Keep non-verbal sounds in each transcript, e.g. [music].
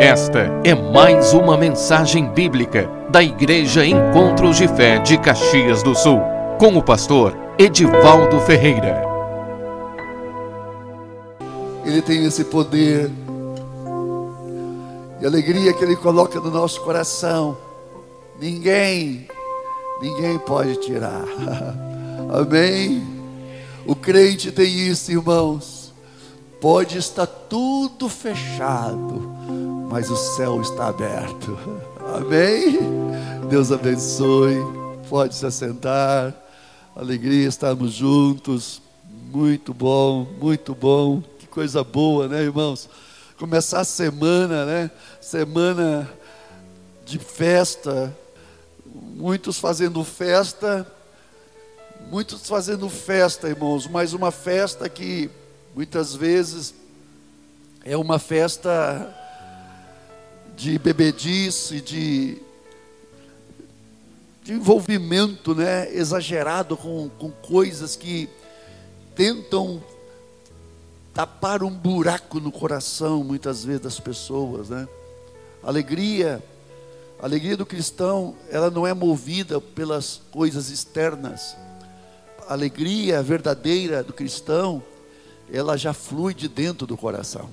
Esta é mais uma mensagem bíblica da Igreja Encontros de Fé de Caxias do Sul, com o pastor Edivaldo Ferreira. Ele tem esse poder e alegria que Ele coloca no nosso coração. Ninguém, ninguém pode tirar. [laughs] Amém? O crente tem isso, irmãos. Pode estar tudo fechado mas o céu está aberto. Amém? Deus abençoe. Pode se assentar. Alegria estarmos juntos. Muito bom, muito bom. Que coisa boa, né, irmãos? Começar a semana, né? Semana de festa. Muitos fazendo festa. Muitos fazendo festa, irmãos, mas uma festa que muitas vezes é uma festa de bebedice, de, de envolvimento né, exagerado com, com coisas que tentam tapar um buraco no coração, muitas vezes, das pessoas. Né? Alegria, a alegria do cristão, ela não é movida pelas coisas externas. A alegria verdadeira do cristão, ela já flui de dentro do coração.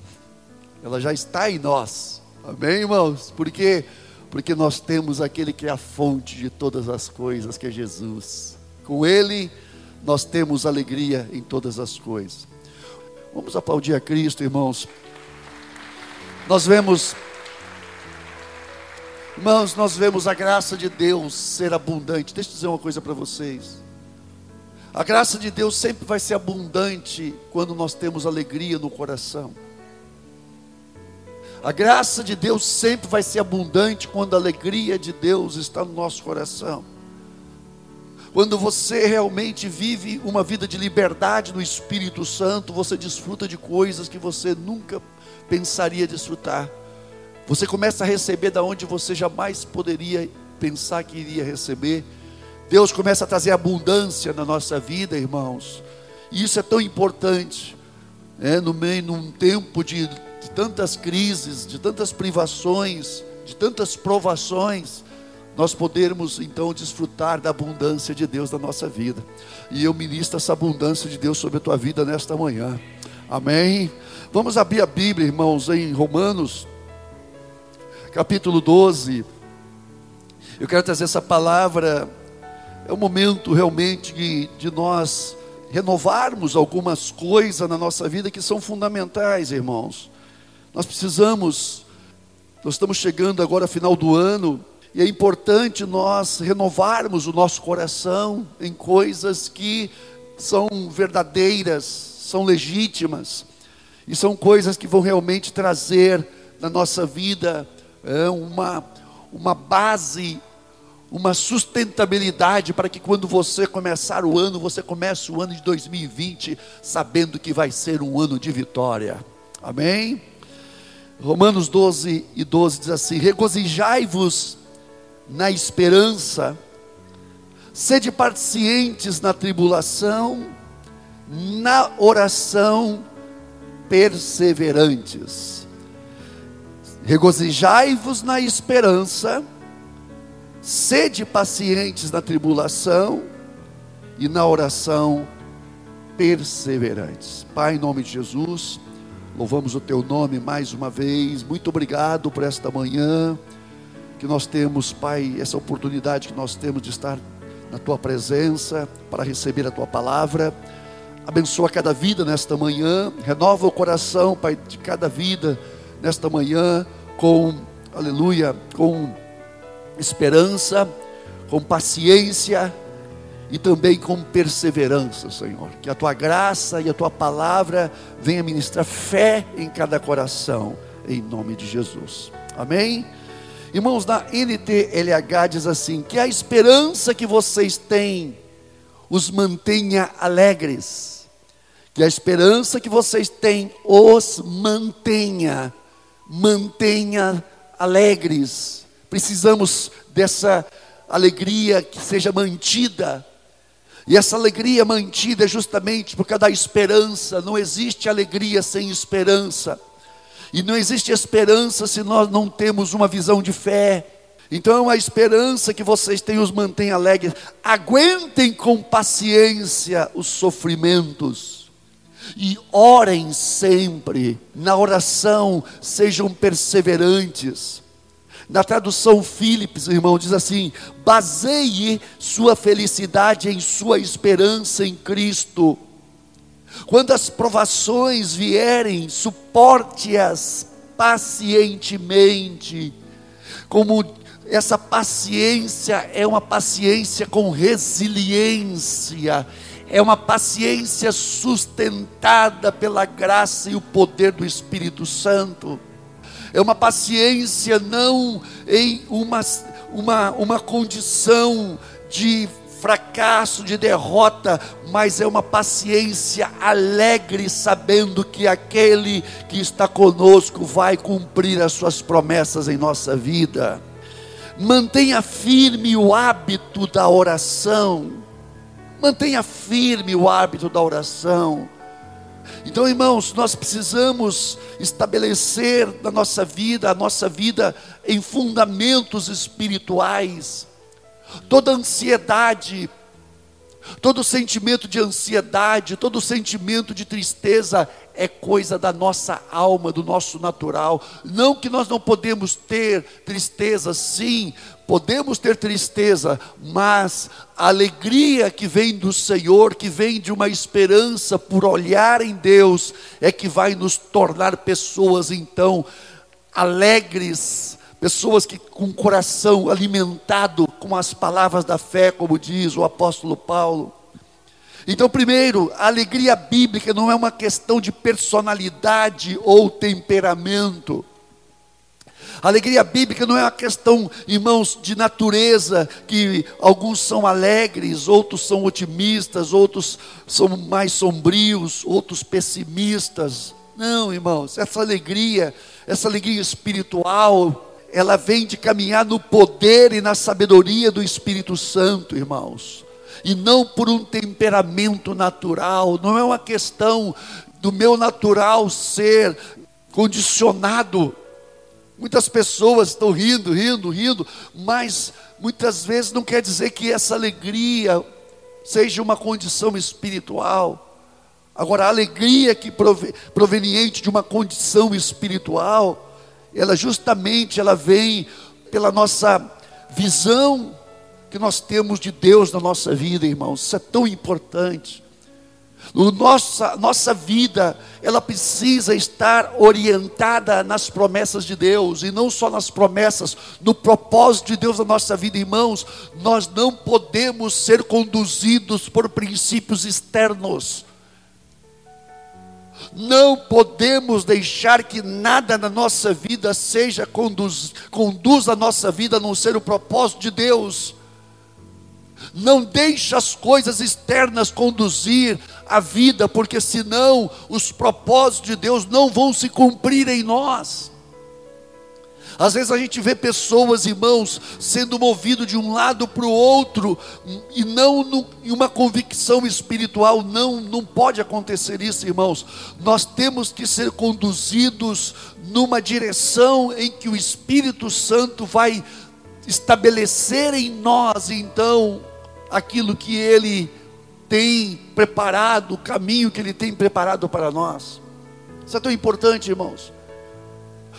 Ela já está em nós. Amém, irmãos? Por quê? Porque nós temos aquele que é a fonte de todas as coisas, que é Jesus. Com Ele, nós temos alegria em todas as coisas. Vamos aplaudir a Cristo, irmãos. Nós vemos, irmãos, nós vemos a graça de Deus ser abundante. Deixa eu dizer uma coisa para vocês. A graça de Deus sempre vai ser abundante quando nós temos alegria no coração. A graça de Deus sempre vai ser abundante quando a alegria de Deus está no nosso coração. Quando você realmente vive uma vida de liberdade no Espírito Santo, você desfruta de coisas que você nunca pensaria desfrutar. Você começa a receber da onde você jamais poderia pensar que iria receber. Deus começa a trazer abundância na nossa vida, irmãos. E isso é tão importante. É, no meio, num tempo de de tantas crises, de tantas privações, de tantas provações, nós podermos então desfrutar da abundância de Deus na nossa vida. E eu ministro essa abundância de Deus sobre a tua vida nesta manhã. Amém. Vamos abrir a Bíblia, irmãos, em Romanos, capítulo 12. Eu quero trazer essa palavra. É o momento realmente de, de nós renovarmos algumas coisas na nossa vida que são fundamentais, irmãos. Nós precisamos, nós estamos chegando agora ao final do ano, e é importante nós renovarmos o nosso coração em coisas que são verdadeiras, são legítimas, e são coisas que vão realmente trazer na nossa vida é, uma, uma base, uma sustentabilidade para que quando você começar o ano, você comece o ano de 2020 sabendo que vai ser um ano de vitória. Amém? Romanos 12 e 12 diz assim: Regozijai-vos na esperança, sede pacientes na tribulação, na oração perseverantes. Regozijai-vos na esperança, sede pacientes na tribulação e na oração perseverantes. Pai, em nome de Jesus, Louvamos o teu nome mais uma vez. Muito obrigado por esta manhã que nós temos, Pai, essa oportunidade que nós temos de estar na tua presença para receber a tua palavra. Abençoa cada vida nesta manhã, renova o coração, Pai, de cada vida nesta manhã com aleluia, com esperança, com paciência e também com perseverança, Senhor. Que a tua graça e a tua palavra venha ministrar fé em cada coração, em nome de Jesus. Amém? Irmãos, na NTLH diz assim: que a esperança que vocês têm os mantenha alegres, que a esperança que vocês têm os mantenha, mantenha alegres. Precisamos dessa alegria que seja mantida e essa alegria mantida é justamente por causa da esperança. Não existe alegria sem esperança. E não existe esperança se nós não temos uma visão de fé. Então, a esperança que vocês têm os mantém alegres. Aguentem com paciência os sofrimentos. E orem sempre. Na oração, sejam perseverantes. Na tradução Philips, irmão, diz assim: baseie sua felicidade em sua esperança em Cristo. Quando as provações vierem, suporte-as pacientemente. Como essa paciência é uma paciência com resiliência, é uma paciência sustentada pela graça e o poder do Espírito Santo. É uma paciência não em uma, uma, uma condição de fracasso, de derrota, mas é uma paciência alegre, sabendo que aquele que está conosco vai cumprir as suas promessas em nossa vida. Mantenha firme o hábito da oração. Mantenha firme o hábito da oração. Então, irmãos, nós precisamos estabelecer na nossa vida, a nossa vida em fundamentos espirituais toda ansiedade, todo sentimento de ansiedade, todo sentimento de tristeza é coisa da nossa alma, do nosso natural. Não que nós não podemos ter tristeza, sim, podemos ter tristeza, mas a alegria que vem do Senhor, que vem de uma esperança por olhar em Deus, é que vai nos tornar pessoas então alegres, pessoas que com o coração alimentado com as palavras da fé, como diz o apóstolo Paulo. Então, primeiro, a alegria bíblica não é uma questão de personalidade ou temperamento. Alegria bíblica não é uma questão, irmãos, de natureza, que alguns são alegres, outros são otimistas, outros são mais sombrios, outros pessimistas. Não, irmãos, essa alegria, essa alegria espiritual, ela vem de caminhar no poder e na sabedoria do Espírito Santo, irmãos, e não por um temperamento natural, não é uma questão do meu natural ser condicionado. Muitas pessoas estão rindo, rindo, rindo, mas muitas vezes não quer dizer que essa alegria seja uma condição espiritual. Agora, a alegria que proveniente de uma condição espiritual, ela justamente ela vem pela nossa visão que nós temos de Deus na nossa vida, irmãos. Isso é tão importante. O nossa, nossa vida, ela precisa estar orientada nas promessas de Deus, e não só nas promessas, no propósito de Deus na nossa vida, irmãos. Nós não podemos ser conduzidos por princípios externos. Não podemos deixar que nada na nossa vida seja conduz, conduz a nossa vida a não ser o propósito de Deus. Não deixe as coisas externas conduzir a vida, porque senão os propósitos de Deus não vão se cumprir em nós. Às vezes a gente vê pessoas, irmãos, sendo movido de um lado para o outro e não em uma convicção espiritual. Não, não pode acontecer isso, irmãos. Nós temos que ser conduzidos numa direção em que o Espírito Santo vai estabelecer em nós, então, aquilo que Ele tem preparado, o caminho que Ele tem preparado para nós. Isso é tão importante, irmãos.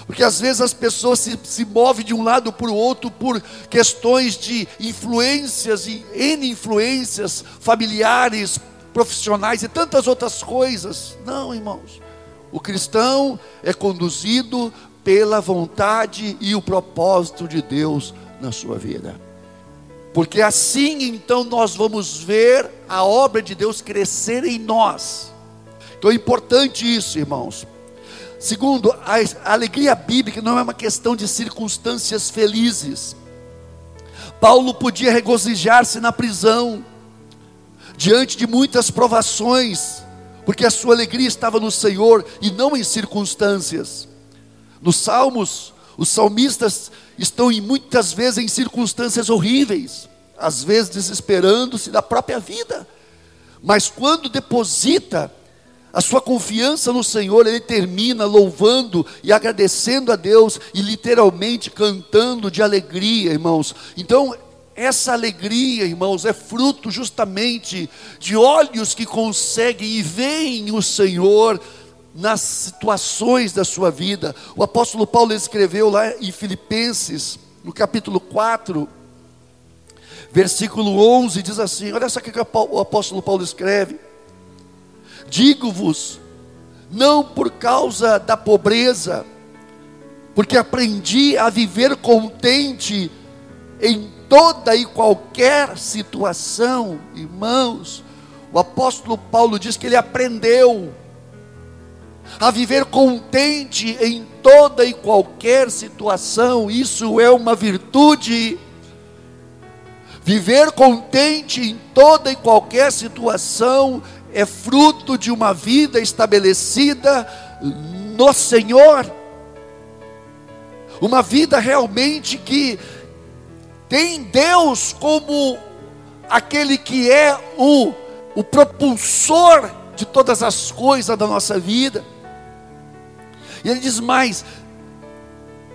Porque às vezes as pessoas se, se movem de um lado para o outro por questões de influências e N influências familiares, profissionais e tantas outras coisas. Não, irmãos. O cristão é conduzido pela vontade e o propósito de Deus na sua vida. Porque assim então nós vamos ver a obra de Deus crescer em nós. Então é importante isso, irmãos. Segundo, a alegria bíblica não é uma questão de circunstâncias felizes. Paulo podia regozijar-se na prisão, diante de muitas provações, porque a sua alegria estava no Senhor e não em circunstâncias. Nos Salmos, os salmistas estão em, muitas vezes em circunstâncias horríveis, às vezes desesperando-se da própria vida, mas quando deposita a sua confiança no Senhor, ele termina louvando e agradecendo a Deus e literalmente cantando de alegria, irmãos. Então, essa alegria, irmãos, é fruto justamente de olhos que conseguem e veem o Senhor nas situações da sua vida. O apóstolo Paulo escreveu lá em Filipenses, no capítulo 4, versículo 11, diz assim: olha só o que o apóstolo Paulo escreve. Digo-vos, não por causa da pobreza, porque aprendi a viver contente em toda e qualquer situação, irmãos. O apóstolo Paulo diz que ele aprendeu a viver contente em toda e qualquer situação, isso é uma virtude. Viver contente em toda e qualquer situação é fruto de uma vida estabelecida no Senhor. Uma vida realmente que tem Deus como aquele que é o, o propulsor de todas as coisas da nossa vida. E ele diz mais: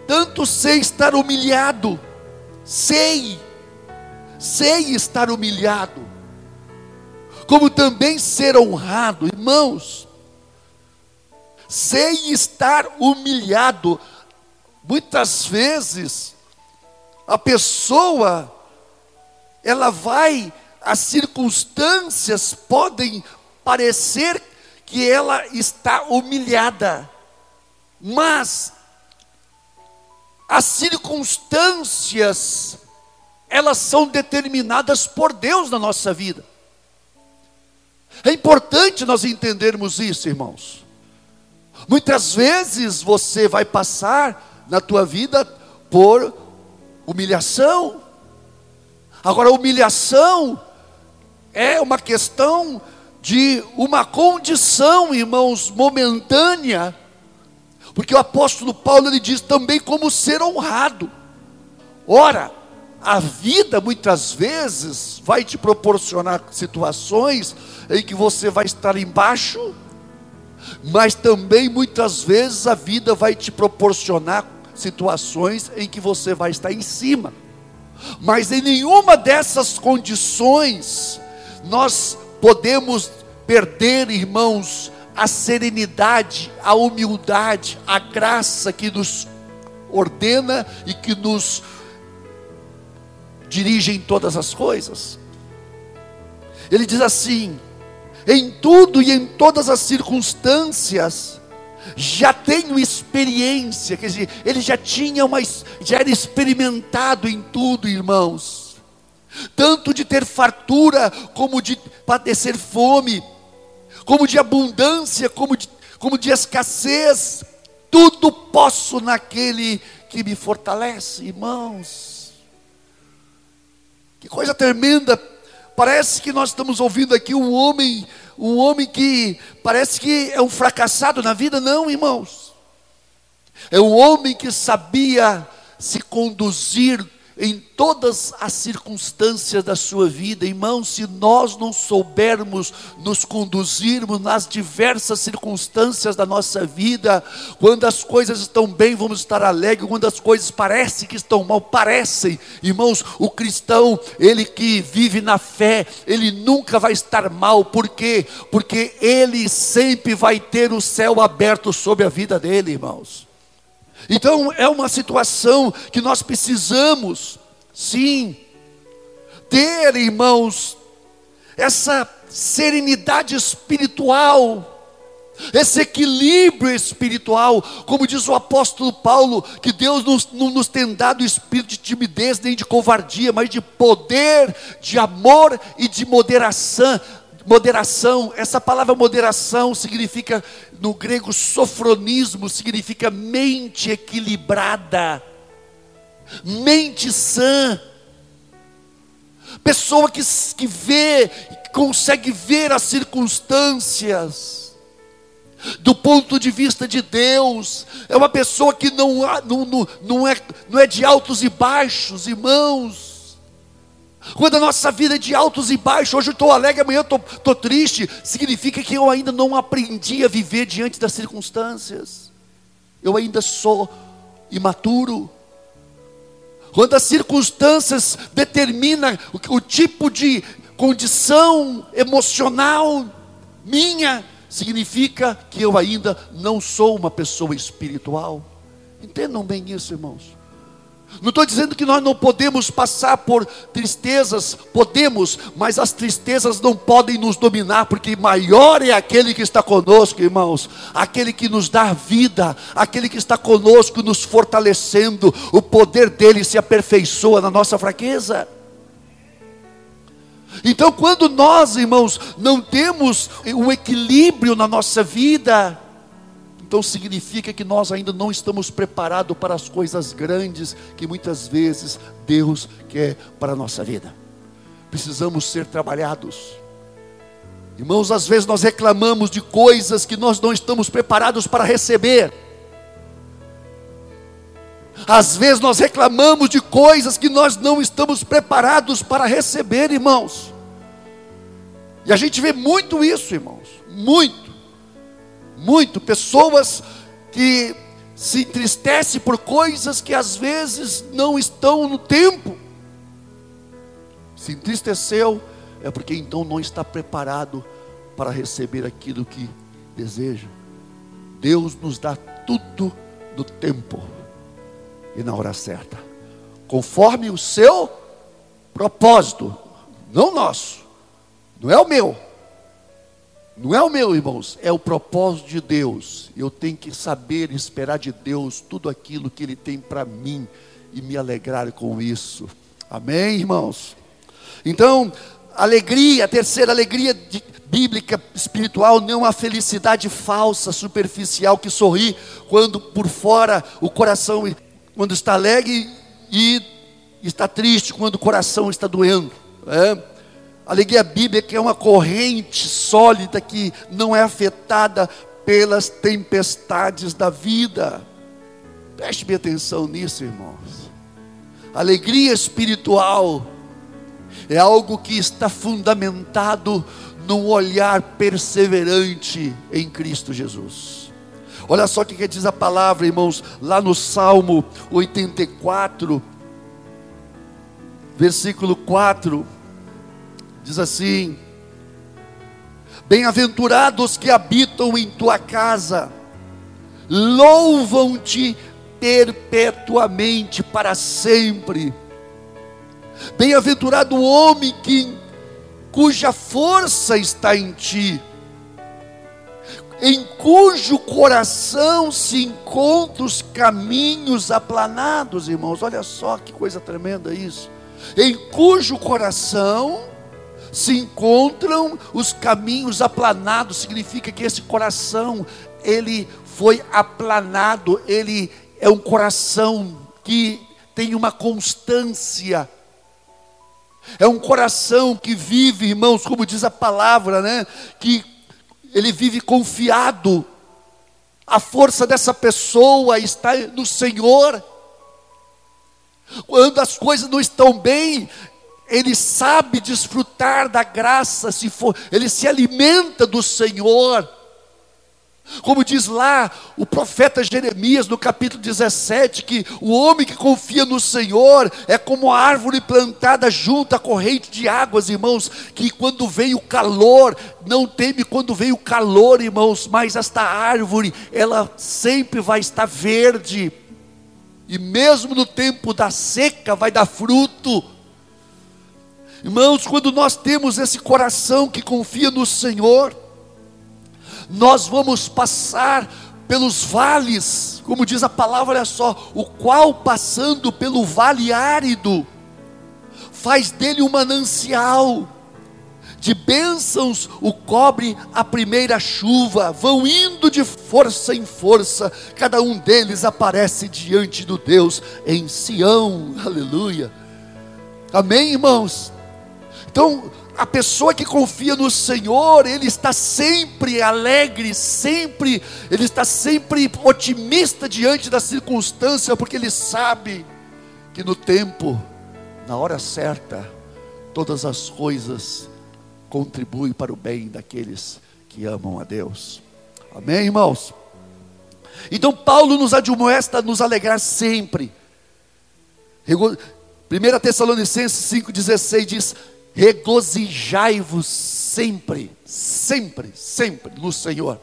tanto sei estar humilhado, sei, sei estar humilhado, como também ser honrado, irmãos. Sem estar humilhado, muitas vezes a pessoa ela vai, as circunstâncias podem parecer que ela está humilhada, mas as circunstâncias elas são determinadas por Deus na nossa vida. É importante nós entendermos isso, irmãos. Muitas vezes você vai passar na tua vida por humilhação. Agora, humilhação é uma questão de uma condição, irmãos, momentânea. Porque o apóstolo Paulo ele diz também como ser honrado. Ora, a vida muitas vezes vai te proporcionar situações em que você vai estar embaixo, mas também muitas vezes a vida vai te proporcionar situações em que você vai estar em cima. Mas em nenhuma dessas condições nós podemos perder, irmãos, a serenidade, a humildade, a graça que nos ordena e que nos dirige em todas as coisas. Ele diz assim: em tudo e em todas as circunstâncias, já tenho experiência, quer dizer, ele já tinha uma, já era experimentado em tudo, irmãos, tanto de ter fartura, como de padecer fome, como de abundância, como de, como de escassez, tudo posso naquele que me fortalece, irmãos. Que coisa tremenda. Parece que nós estamos ouvindo aqui um homem, um homem que parece que é um fracassado na vida, não, irmãos. É um homem que sabia se conduzir em todas as circunstâncias da sua vida, irmãos, se nós não soubermos nos conduzirmos nas diversas circunstâncias da nossa vida, quando as coisas estão bem, vamos estar alegres, quando as coisas parecem que estão mal, parecem, irmãos, o cristão, ele que vive na fé, ele nunca vai estar mal, por quê? Porque ele sempre vai ter o céu aberto sobre a vida dele, irmãos. Então é uma situação que nós precisamos, sim, ter, irmãos, essa serenidade espiritual, esse equilíbrio espiritual, como diz o apóstolo Paulo, que Deus nos, não nos tem dado espírito de timidez nem de covardia, mas de poder, de amor e de moderação, Moderação, essa palavra moderação significa, no grego, sofronismo, significa mente equilibrada, mente sã, pessoa que, que vê, que consegue ver as circunstâncias, do ponto de vista de Deus, é uma pessoa que não, não, não, é, não é de altos e baixos, irmãos, Quando a nossa vida é de altos e baixos, hoje eu estou alegre, amanhã eu estou triste, significa que eu ainda não aprendi a viver diante das circunstâncias. Eu ainda sou imaturo. Quando as circunstâncias determinam o, o tipo de condição emocional minha, significa que eu ainda não sou uma pessoa espiritual. Entendam bem isso, irmãos. Não estou dizendo que nós não podemos passar por tristezas, podemos, mas as tristezas não podem nos dominar, porque maior é aquele que está conosco, irmãos, aquele que nos dá vida, aquele que está conosco, nos fortalecendo, o poder dele se aperfeiçoa na nossa fraqueza. Então, quando nós, irmãos, não temos um equilíbrio na nossa vida, então significa que nós ainda não estamos preparados para as coisas grandes que muitas vezes Deus quer para a nossa vida. Precisamos ser trabalhados. Irmãos, às vezes nós reclamamos de coisas que nós não estamos preparados para receber. Às vezes nós reclamamos de coisas que nós não estamos preparados para receber, irmãos. E a gente vê muito isso, irmãos, muito muito pessoas que se entristecem por coisas que às vezes não estão no tempo. Se entristeceu, é porque então não está preparado para receber aquilo que deseja. Deus nos dá tudo no tempo e na hora certa, conforme o seu propósito, não nosso, não é o meu não é o meu, irmãos, é o propósito de Deus. Eu tenho que saber esperar de Deus tudo aquilo que Ele tem para mim e me alegrar com isso. Amém, irmãos? Então, alegria, a terceira alegria bíblica espiritual não uma felicidade falsa, superficial que sorri quando por fora o coração quando está alegre e está triste quando o coração está doendo. É? Alegria bíblica é uma corrente sólida que não é afetada pelas tempestades da vida. Preste bem atenção nisso, irmãos. Alegria espiritual é algo que está fundamentado num olhar perseverante em Cristo Jesus. Olha só o que diz a palavra, irmãos, lá no Salmo 84, versículo 4 Diz assim: Bem-aventurados que habitam em tua casa, louvam-te perpetuamente para sempre. Bem-aventurado o homem que, cuja força está em ti, em cujo coração se encontram os caminhos aplanados, irmãos. Olha só que coisa tremenda isso. Em cujo coração se encontram os caminhos aplanados, significa que esse coração, ele foi aplanado, ele é um coração que tem uma constância. É um coração que vive, irmãos, como diz a palavra, né? Que ele vive confiado. A força dessa pessoa está no Senhor. Quando as coisas não estão bem, ele sabe desfrutar da graça, se for, ele se alimenta do Senhor. Como diz lá o profeta Jeremias no capítulo 17, que o homem que confia no Senhor é como a árvore plantada junto à corrente de águas, irmãos, que quando vem o calor, não teme quando vem o calor, irmãos, mas esta árvore, ela sempre vai estar verde, e mesmo no tempo da seca vai dar fruto. Irmãos, quando nós temos esse coração que confia no Senhor, nós vamos passar pelos vales, como diz a palavra, olha só, o qual passando pelo vale árido, faz dele um manancial, de bênçãos o cobre a primeira chuva, vão indo de força em força, cada um deles aparece diante do Deus em Sião, aleluia. Amém, irmãos? Então, a pessoa que confia no Senhor, ele está sempre alegre, sempre, ele está sempre otimista diante da circunstância, porque ele sabe que no tempo, na hora certa, todas as coisas contribuem para o bem daqueles que amam a Deus. Amém, irmãos? Então Paulo nos admoesta a nos alegrar sempre. 1 Tessalonicenses 5,16 diz: regozijai-vos sempre, sempre, sempre no Senhor.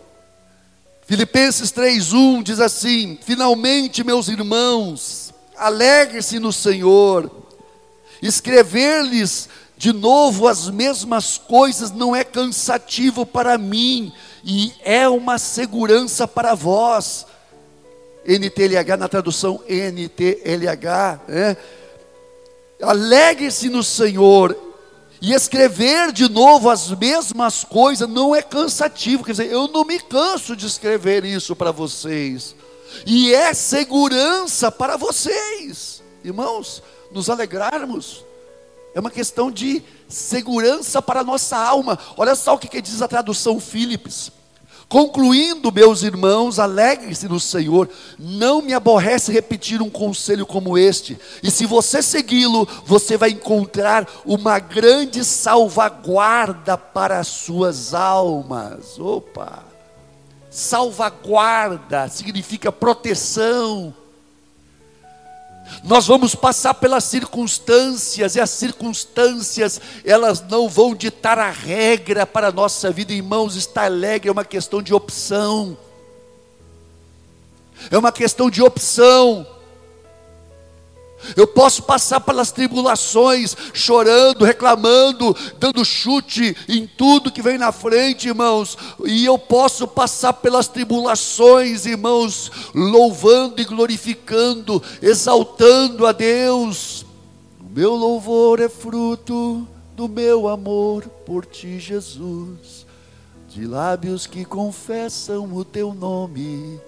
Filipenses 3,1 diz assim: Finalmente, meus irmãos, alegre-se no Senhor. Escrever-lhes de novo as mesmas coisas não é cansativo para mim e é uma segurança para vós. NTLH na tradução NTLH, né? Alegre-se no Senhor. E escrever de novo as mesmas coisas não é cansativo, quer dizer, eu não me canso de escrever isso para vocês. E é segurança para vocês, irmãos, nos alegrarmos. É uma questão de segurança para a nossa alma. Olha só o que, que diz a tradução Philips. Concluindo, meus irmãos, alegre-se no Senhor, não me aborrece repetir um conselho como este, e se você segui-lo, você vai encontrar uma grande salvaguarda para as suas almas. Opa! Salvaguarda significa proteção, nós vamos passar pelas circunstâncias, e as circunstâncias, elas não vão ditar a regra para a nossa vida, irmãos. Estar alegre é uma questão de opção, é uma questão de opção. Eu posso passar pelas tribulações, chorando, reclamando, dando chute em tudo que vem na frente, irmãos. E eu posso passar pelas tribulações, irmãos, louvando e glorificando, exaltando a Deus. O meu louvor é fruto do meu amor por ti, Jesus. De lábios que confessam o teu nome,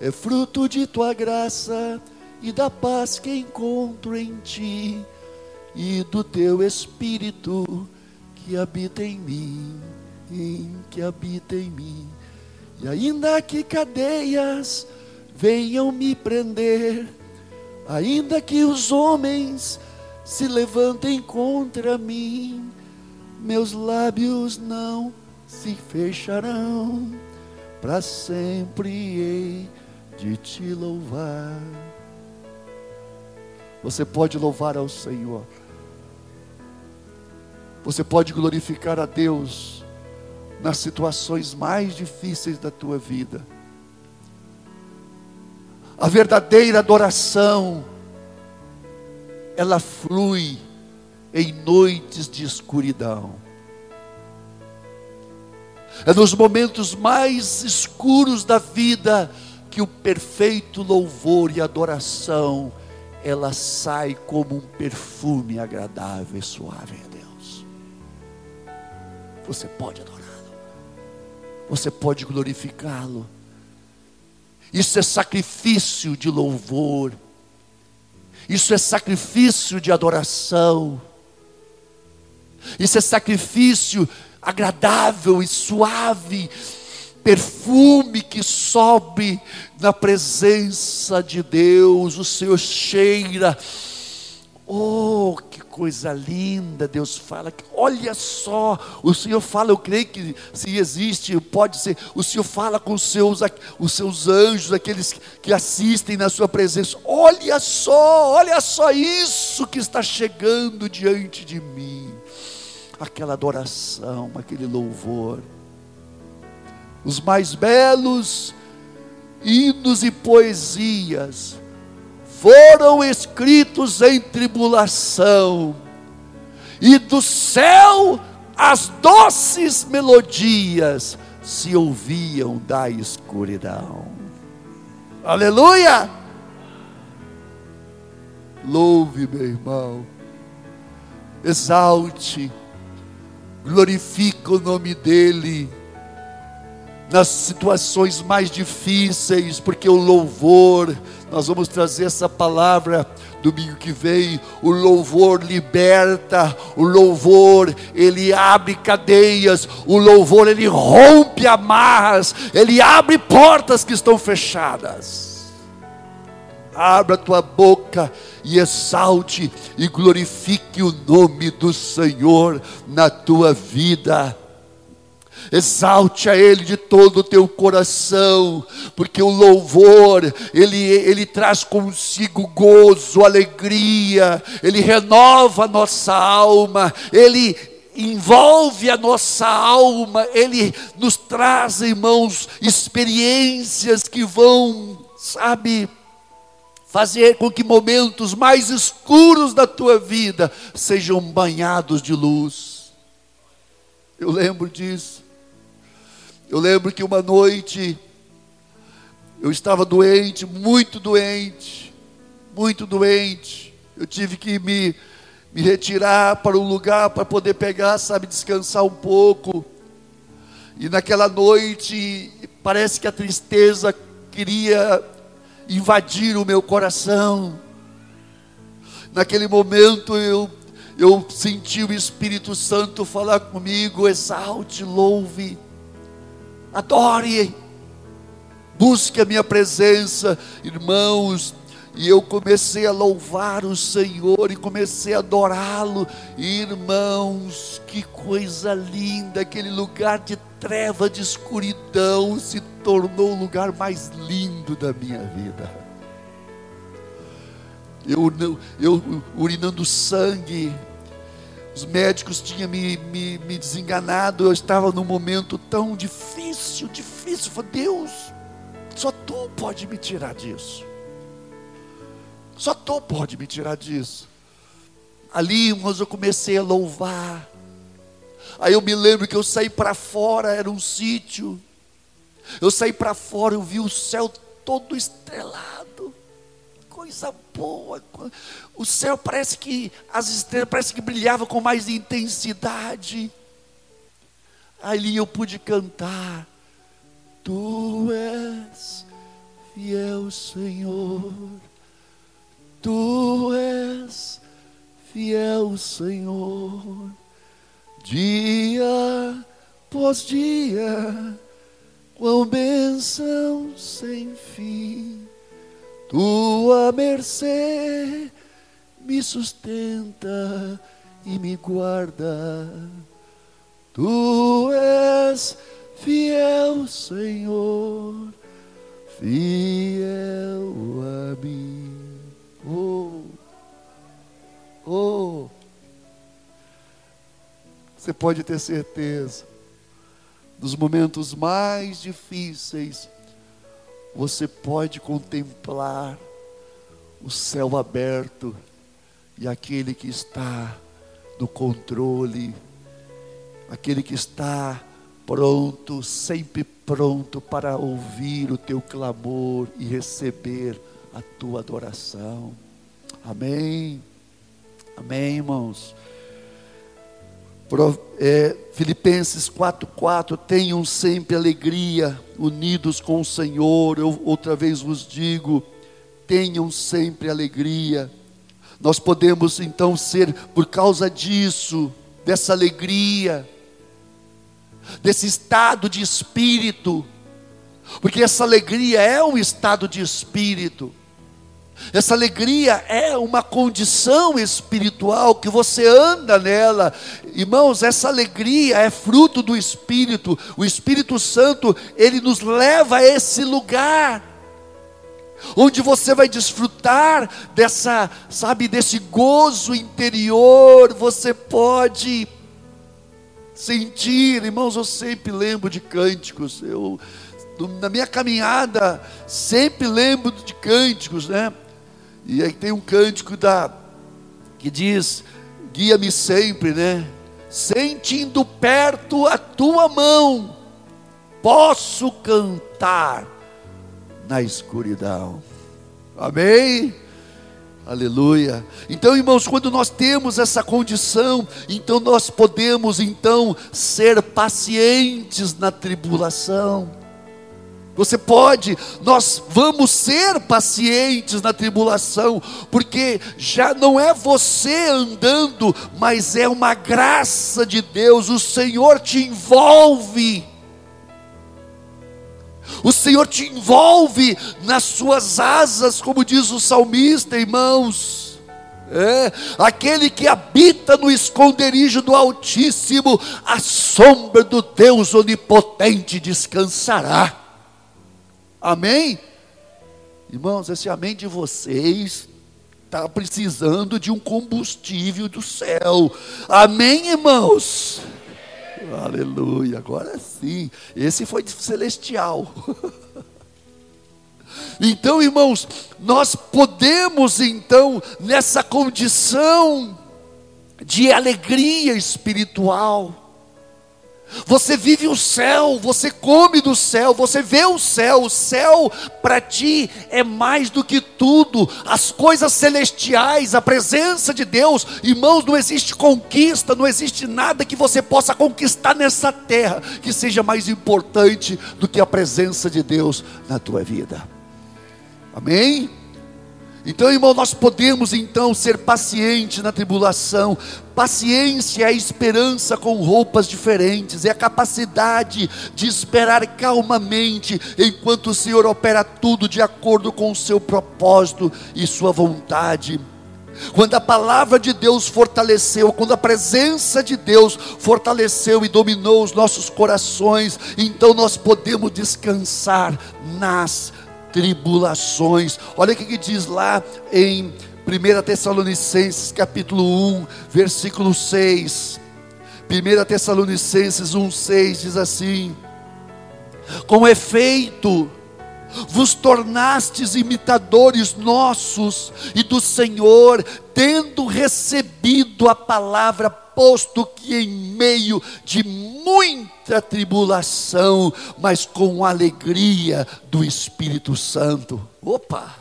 é fruto de tua graça e da paz que encontro em ti e do teu espírito que habita em mim, em que habita em mim. E ainda que cadeias venham me prender, ainda que os homens se levantem contra mim, meus lábios não se fecharão, para sempre hei de te louvar. Você pode louvar ao Senhor. Você pode glorificar a Deus nas situações mais difíceis da tua vida. A verdadeira adoração, ela flui em noites de escuridão. É nos momentos mais escuros da vida que o perfeito louvor e adoração ela sai como um perfume agradável e suave a Deus. Você pode adorá-lo, você pode glorificá-lo. Isso é sacrifício de louvor, isso é sacrifício de adoração, isso é sacrifício agradável e suave perfume que sobe na presença de Deus, o Senhor cheira. Oh, que coisa linda, Deus fala. Olha só, o Senhor fala, eu creio que se existe, pode ser, o Senhor fala com os seus, os seus anjos, aqueles que assistem na sua presença. Olha só, olha só isso que está chegando diante de mim. Aquela adoração, aquele louvor os mais belos hinos e poesias foram escritos em tribulação, e do céu as doces melodias se ouviam da escuridão. Aleluia! Louve, meu irmão, exalte, glorifique o nome dEle nas situações mais difíceis, porque o louvor, nós vamos trazer essa palavra domingo que vem, o louvor liberta, o louvor ele abre cadeias, o louvor ele rompe amarras, ele abre portas que estão fechadas. abra tua boca e exalte e glorifique o nome do Senhor na tua vida. Exalte a Ele de todo o teu coração, porque o louvor, ele, ele traz consigo gozo, alegria, ele renova a nossa alma, ele envolve a nossa alma, ele nos traz, irmãos, experiências que vão, sabe, fazer com que momentos mais escuros da tua vida sejam banhados de luz. Eu lembro disso. Eu lembro que uma noite eu estava doente, muito doente, muito doente. Eu tive que me, me retirar para um lugar para poder pegar, sabe, descansar um pouco. E naquela noite, parece que a tristeza queria invadir o meu coração. Naquele momento eu, eu senti o Espírito Santo falar comigo: exalte, louve, adore, busque a minha presença, irmãos. E eu comecei a louvar o Senhor e comecei a adorá-lo. Irmãos, que coisa linda, aquele lugar de treva, de escuridão, se tornou o lugar mais lindo da minha vida. Eu, eu urinando sangue, os médicos tinham me, me, me desenganado, eu estava num momento tão difícil, difícil. Falei, Deus, só tu pode me tirar disso. Só tu pode me tirar disso. Ali, irmãos, eu comecei a louvar. Aí eu me lembro que eu saí para fora, era um sítio. Eu saí para fora, eu vi o céu todo estrelado. Coisa boa. O céu parece que as estrelas parece que brilhavam com mais intensidade. Ali eu pude cantar. Tu és fiel, Senhor. Tu és fiel, Senhor dia após dia, com bênção sem fim, tua mercê me sustenta e me guarda. Tu és fiel, Senhor, fiel a mim. Oh, oh. Você pode ter certeza, nos momentos mais difíceis, você pode contemplar o céu aberto e aquele que está no controle, aquele que está pronto, sempre pronto para ouvir o teu clamor e receber a tua adoração. Amém. Amém, irmãos é, Filipenses 4,4: tenham sempre alegria, unidos com o Senhor. Eu outra vez vos digo: tenham sempre alegria. Nós podemos então ser, por causa disso, dessa alegria, desse estado de espírito, porque essa alegria é um estado de espírito. Essa alegria é uma condição espiritual que você anda nela. Irmãos, essa alegria é fruto do Espírito. O Espírito Santo, ele nos leva a esse lugar onde você vai desfrutar dessa, sabe, desse gozo interior. Você pode sentir, irmãos, eu sempre lembro de cânticos. Eu na minha caminhada sempre lembro de cânticos, né? E aí tem um cântico da que diz: guia-me sempre, né? Sentindo perto a tua mão, posso cantar na escuridão. Amém? Aleluia. Então, irmãos, quando nós temos essa condição, então nós podemos então ser pacientes na tribulação. Você pode, nós vamos ser pacientes na tribulação, porque já não é você andando, mas é uma graça de Deus, o Senhor te envolve. O Senhor te envolve nas suas asas, como diz o salmista, irmãos. É, aquele que habita no esconderijo do Altíssimo, a sombra do Deus Onipotente descansará. Amém? Irmãos, esse amém de vocês está precisando de um combustível do céu. Amém, irmãos? Aleluia, agora sim. Esse foi celestial. [laughs] Então, irmãos, nós podemos então nessa condição de alegria espiritual, você vive o céu, você come do céu, você vê o céu. O céu para ti é mais do que tudo. As coisas celestiais, a presença de Deus, irmãos, não existe conquista, não existe nada que você possa conquistar nessa terra que seja mais importante do que a presença de Deus na tua vida. Amém? Então, irmão, nós podemos então ser pacientes na tribulação. Paciência é a esperança com roupas diferentes, é a capacidade de esperar calmamente enquanto o Senhor opera tudo de acordo com o seu propósito e sua vontade. Quando a palavra de Deus fortaleceu, quando a presença de Deus fortaleceu e dominou os nossos corações, então nós podemos descansar nas tribulações. Olha o que diz lá em 1 Tessalonicenses capítulo 1, versículo 6. 1 Tessalonicenses 1, 6 diz assim: Com efeito, vos tornastes imitadores nossos e do Senhor, tendo recebido a palavra, posto que em meio de muita tribulação, mas com alegria do Espírito Santo. Opa!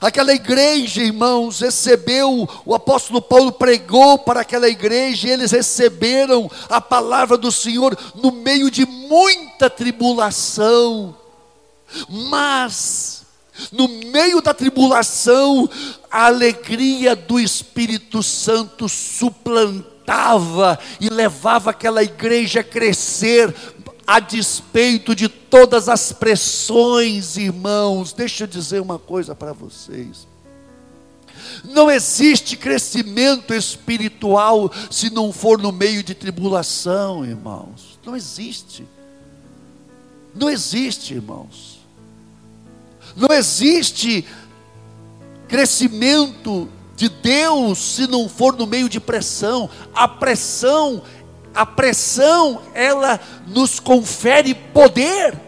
Aquela igreja, irmãos, recebeu, o apóstolo Paulo pregou para aquela igreja, e eles receberam a palavra do Senhor no meio de muita tribulação. Mas, no meio da tribulação, a alegria do Espírito Santo suplantava e levava aquela igreja a crescer, a despeito de todas as pressões, irmãos. Deixa eu dizer uma coisa para vocês. Não existe crescimento espiritual se não for no meio de tribulação, irmãos. Não existe. Não existe, irmãos. Não existe crescimento de Deus se não for no meio de pressão. A pressão, a pressão, ela nos confere poder.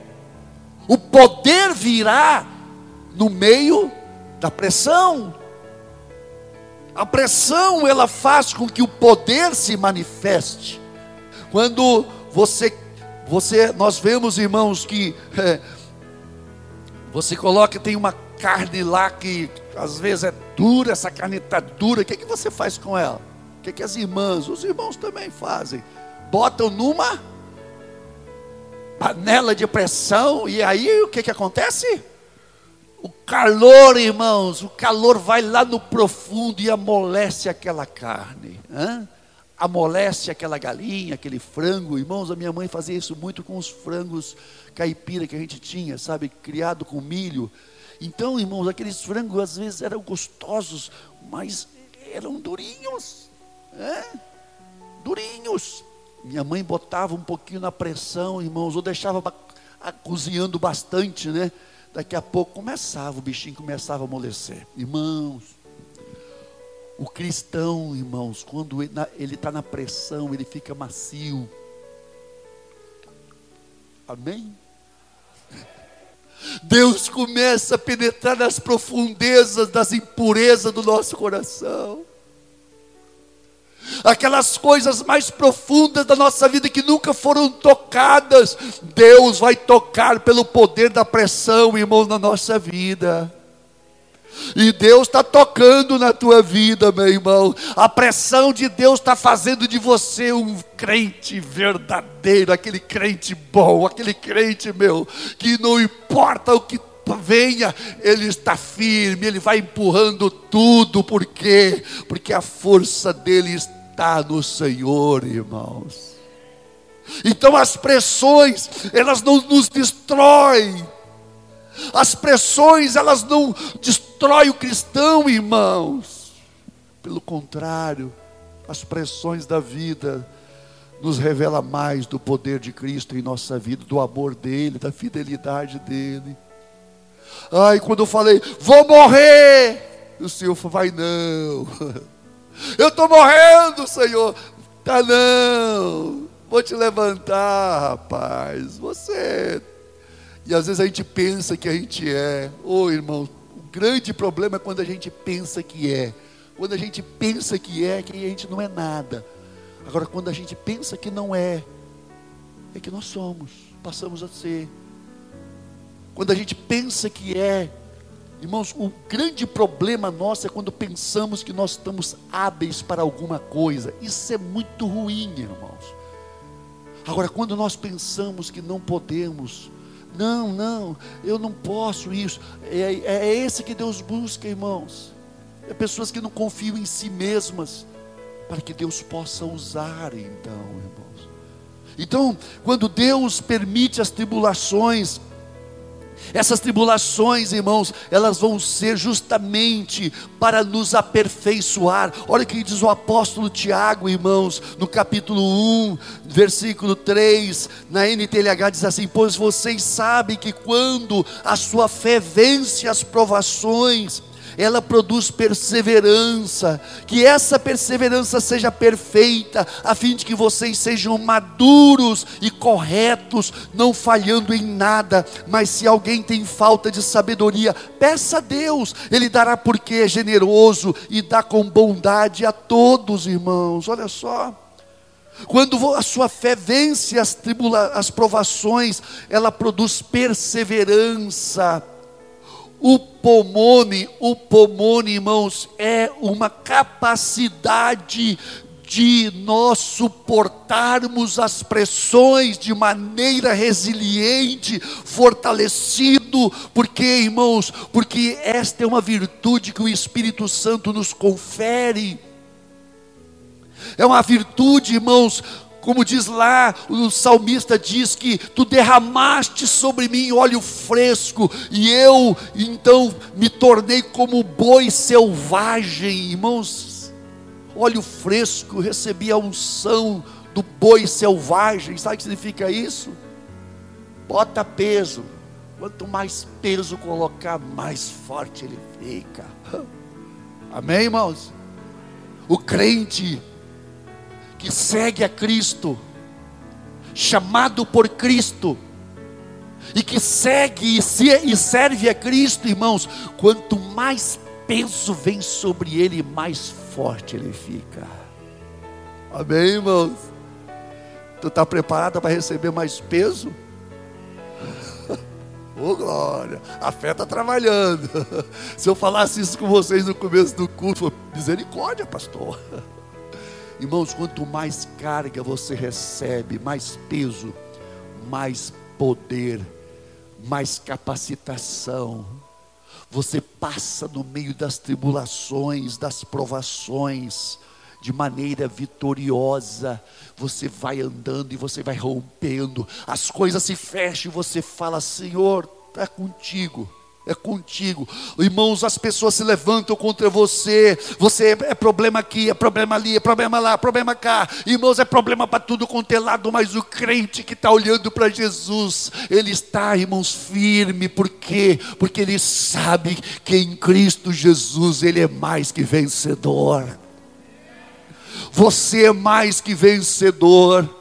O poder virá no meio da pressão. A pressão ela faz com que o poder se manifeste. Quando você, você, nós vemos irmãos que é, você coloca, tem uma carne lá que às vezes é dura, essa carne está dura. O que, é que você faz com ela? O que, é que as irmãs, os irmãos também fazem? Botam numa panela de pressão e aí o que, que acontece? O calor, irmãos, o calor vai lá no profundo e amolece aquela carne. Hã? amolece aquela galinha, aquele frango. Irmãos, a minha mãe fazia isso muito com os frangos caipira que a gente tinha, sabe, criado com milho. Então, irmãos, aqueles frangos às vezes eram gostosos, mas eram durinhos, é? durinhos. Minha mãe botava um pouquinho na pressão, irmãos, ou deixava cozinhando bastante, né? Daqui a pouco começava, o bichinho começava a amolecer. Irmãos, o cristão, irmãos, quando ele está na pressão, ele fica macio. Amém? Deus começa a penetrar nas profundezas das impurezas do nosso coração. Aquelas coisas mais profundas da nossa vida que nunca foram tocadas, Deus vai tocar pelo poder da pressão, irmão, na nossa vida. E Deus está tocando na tua vida, meu irmão. A pressão de Deus está fazendo de você um crente verdadeiro, aquele crente bom, aquele crente, meu, que não importa o que venha, ele está firme, ele vai empurrando tudo, por quê? Porque a força dele está no Senhor, irmãos. Então as pressões, elas não nos destroem. As pressões, elas não destroem o cristão, irmãos. Pelo contrário, as pressões da vida nos revela mais do poder de Cristo em nossa vida, do amor dele, da fidelidade dele. Ai, quando eu falei, vou morrer, o Senhor falou, vai não. [laughs] Eu estou morrendo, Senhor. Tá não. Vou te levantar, rapaz. Você. E às vezes a gente pensa que a gente é. Ô oh, irmão, o grande problema é quando a gente pensa que é. Quando a gente pensa que é, que a gente não é nada. Agora, quando a gente pensa que não é, é que nós somos, passamos a ser. Quando a gente pensa que é, irmãos, o grande problema nosso é quando pensamos que nós estamos hábeis para alguma coisa. Isso é muito ruim, irmãos. Agora, quando nós pensamos que não podemos, não, não, eu não posso isso, é, é esse que Deus busca, irmãos. É pessoas que não confiam em si mesmas, para que Deus possa usar, então, irmãos. Então, quando Deus permite as tribulações, essas tribulações, irmãos, elas vão ser justamente para nos aperfeiçoar. Olha o que diz o apóstolo Tiago, irmãos, no capítulo 1, versículo 3, na NTLH diz assim: Pois vocês sabem que quando a sua fé vence as provações, ela produz perseverança, que essa perseverança seja perfeita, a fim de que vocês sejam maduros e corretos, não falhando em nada. Mas se alguém tem falta de sabedoria, peça a Deus, Ele dará porque é generoso e dá com bondade a todos, irmãos. Olha só. Quando a sua fé vence as, tribula as provações, ela produz perseverança o pomone, o pomone, irmãos, é uma capacidade de nós suportarmos as pressões de maneira resiliente, fortalecido, porque, irmãos, porque esta é uma virtude que o Espírito Santo nos confere. É uma virtude, irmãos, como diz lá, o salmista diz que tu derramaste sobre mim óleo fresco, e eu então me tornei como boi selvagem, irmãos. Óleo fresco, recebi a unção do boi selvagem, sabe o que significa isso? Bota peso, quanto mais peso colocar, mais forte ele fica. [laughs] Amém, irmãos? O crente que segue a Cristo, chamado por Cristo, e que segue e, se, serve a Cristo, irmãos, quanto mais peso vem sobre ele, mais forte ele fica. Amém, irmãos? Tu está preparado para receber mais peso? [laughs] Ô oh, glória, a fé está trabalhando. [laughs] Se eu falasse isso com vocês no começo do culto, misericórdia, pastor. [laughs] Irmãos, quanto mais carga você recebe, mais peso, mais poder, mais capacitação. Você passa no meio das tribulações, das provações, de maneira vitoriosa. Você vai andando e você vai rompendo. As coisas se fecham e você fala: Senhor, está contigo é contigo. Irmãos, as pessoas se levantam contra você. Você é problema aqui, é problema ali, é problema lá, é problema cá. Irmãos, é problema para tudo quanto é lado, mas o crente que está olhando para Jesus, ele está, irmãos, firme. Por quê? Porque ele sabe que em Cristo Jesus ele é mais que vencedor. Você é mais que vencedor.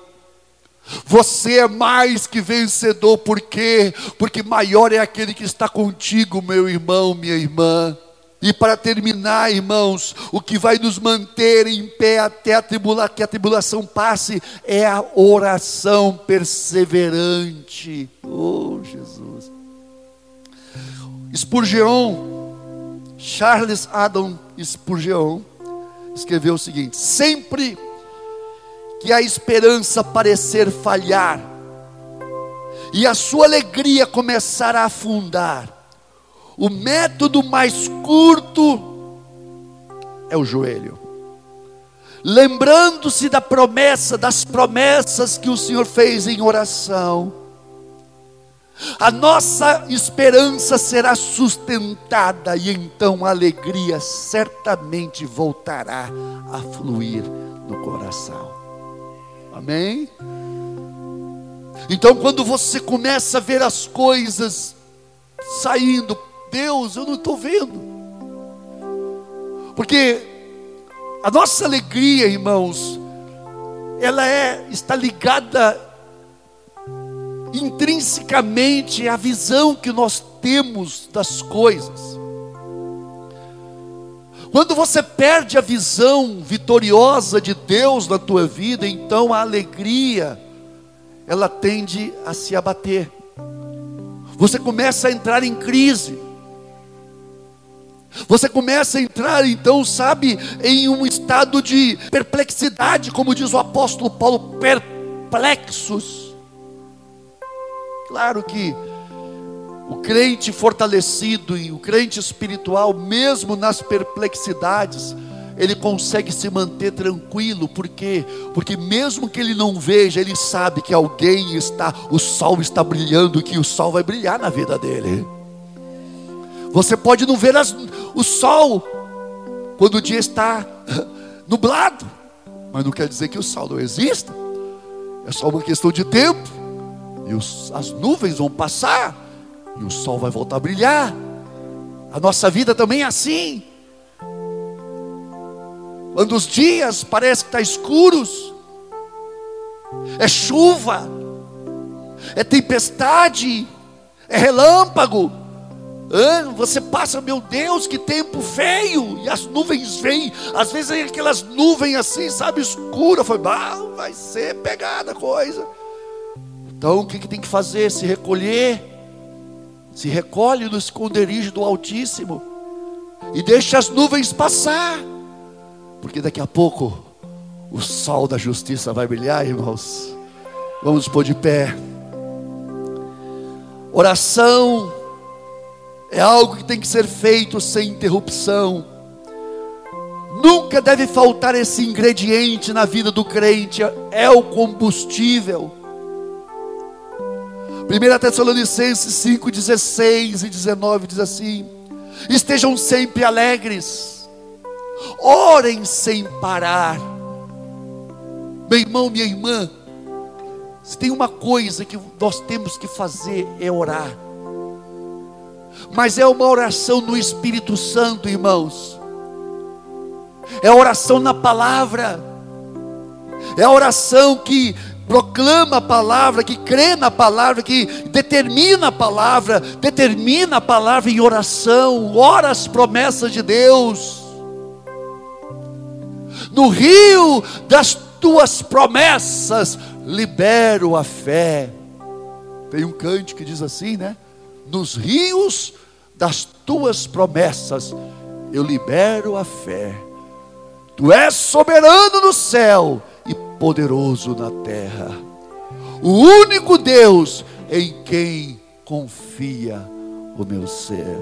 Você é mais que vencedor, por quê? Porque maior é aquele que está contigo, meu irmão, minha irmã. E para terminar, irmãos, o que vai nos manter em pé até a tribula, que a tribulação passe é a oração perseverante. Oh, Jesus. Spurgeon, Charles Adam Spurgeon, escreveu o seguinte: sempre que a esperança parecer falhar e a sua alegria começar a afundar, o método mais curto é o joelho. lembrando-se da promessa, das promessas que o Senhor fez em oração, a nossa esperança será sustentada e então a alegria certamente voltará a fluir no coração. Amém? Então, quando você começa a ver as coisas saindo, Deus, eu não estou vendo, porque a nossa alegria, irmãos, ela é está ligada intrinsecamente à visão que nós temos das coisas. Quando você perde a visão vitoriosa de Deus na tua vida, então a alegria ela tende a se abater. Você começa a entrar em crise. Você começa a entrar, então, sabe, em um estado de perplexidade, como diz o apóstolo Paulo, perplexos. Claro que o crente fortalecido e o crente espiritual, mesmo nas perplexidades, ele consegue se manter tranquilo, por quê? Porque mesmo que ele não veja, ele sabe que alguém está, o sol está brilhando, que o sol vai brilhar na vida dele. Você pode não ver as, o sol quando o dia está [laughs] nublado, mas não quer dizer que o sol não exista, é só uma questão de tempo, e os, as nuvens vão passar, e o sol vai voltar a brilhar. A nossa vida também é assim. Quando os dias parecem que estão tá escuros, é chuva, é tempestade, é relâmpago. Você passa, meu Deus, que tempo feio, e as nuvens vêm, às vezes é aquelas nuvens assim, sabe, escura, foi, bah, vai ser pegada a coisa. Então o que, que tem que fazer? Se recolher, se recolhe no esconderijo do Altíssimo, e deixa as nuvens passar. Porque daqui a pouco o sol da justiça vai brilhar, irmãos. Vamos pôr de pé. Oração é algo que tem que ser feito sem interrupção. Nunca deve faltar esse ingrediente na vida do crente, é o combustível. 1 Tessalonicenses 5, 16 e 19 diz assim: Estejam sempre alegres orem sem parar. Meu irmão, minha irmã, se tem uma coisa que nós temos que fazer é orar. Mas é uma oração no Espírito Santo, irmãos. É oração na palavra. É oração que proclama a palavra, que crê na palavra, que determina a palavra, determina a palavra em oração, ora as promessas de Deus no rio das tuas promessas, libero a fé. Tem um cante que diz assim, né? Nos rios das tuas promessas, eu libero a fé. Tu és soberano no céu poderoso na terra. O único Deus em quem confia o meu ser.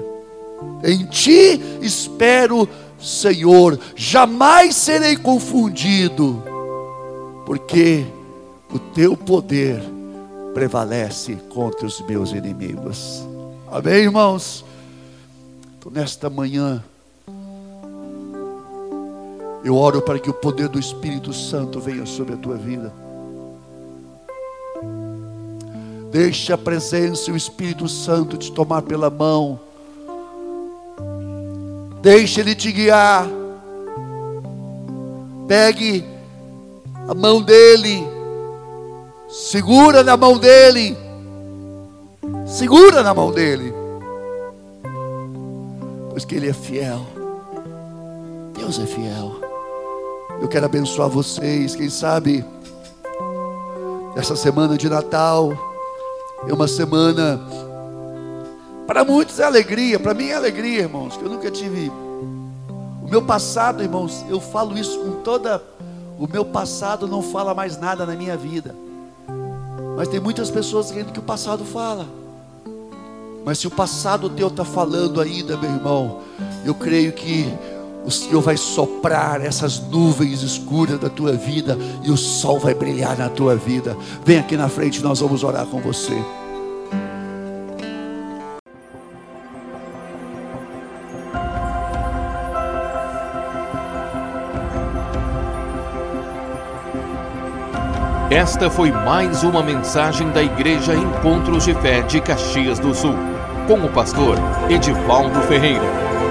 Em ti espero Senhor, jamais serei confundido, porque o teu poder prevalece contra os meus inimigos. Amém, irmãos? Então, nesta manhã, eu oro para que o poder do Espírito Santo venha sobre a tua vida. Deixe a presença e o Espírito Santo te tomar pela mão Deixe Ele te guiar. Pegue a mão dEle. Segura na mão dEle. Segura na mão dEle. Pois que Ele é fiel. Deus é fiel. Eu quero abençoar vocês. Quem sabe, essa semana de Natal é uma semana para muitos é alegria, para mim é alegria, irmãos, que eu nunca tive. O meu passado, irmãos, eu falo isso com toda. O meu passado não fala mais nada na minha vida. Mas tem muitas pessoas querendo que o passado fala. Mas se o passado teu está falando ainda, meu irmão, eu creio que o Senhor vai soprar essas nuvens escuras da tua vida e o sol vai brilhar na tua vida. Vem aqui na frente, nós vamos orar com você. Esta foi mais uma mensagem da Igreja Encontros de Fé de Caxias do Sul, com o pastor Edivaldo Ferreira.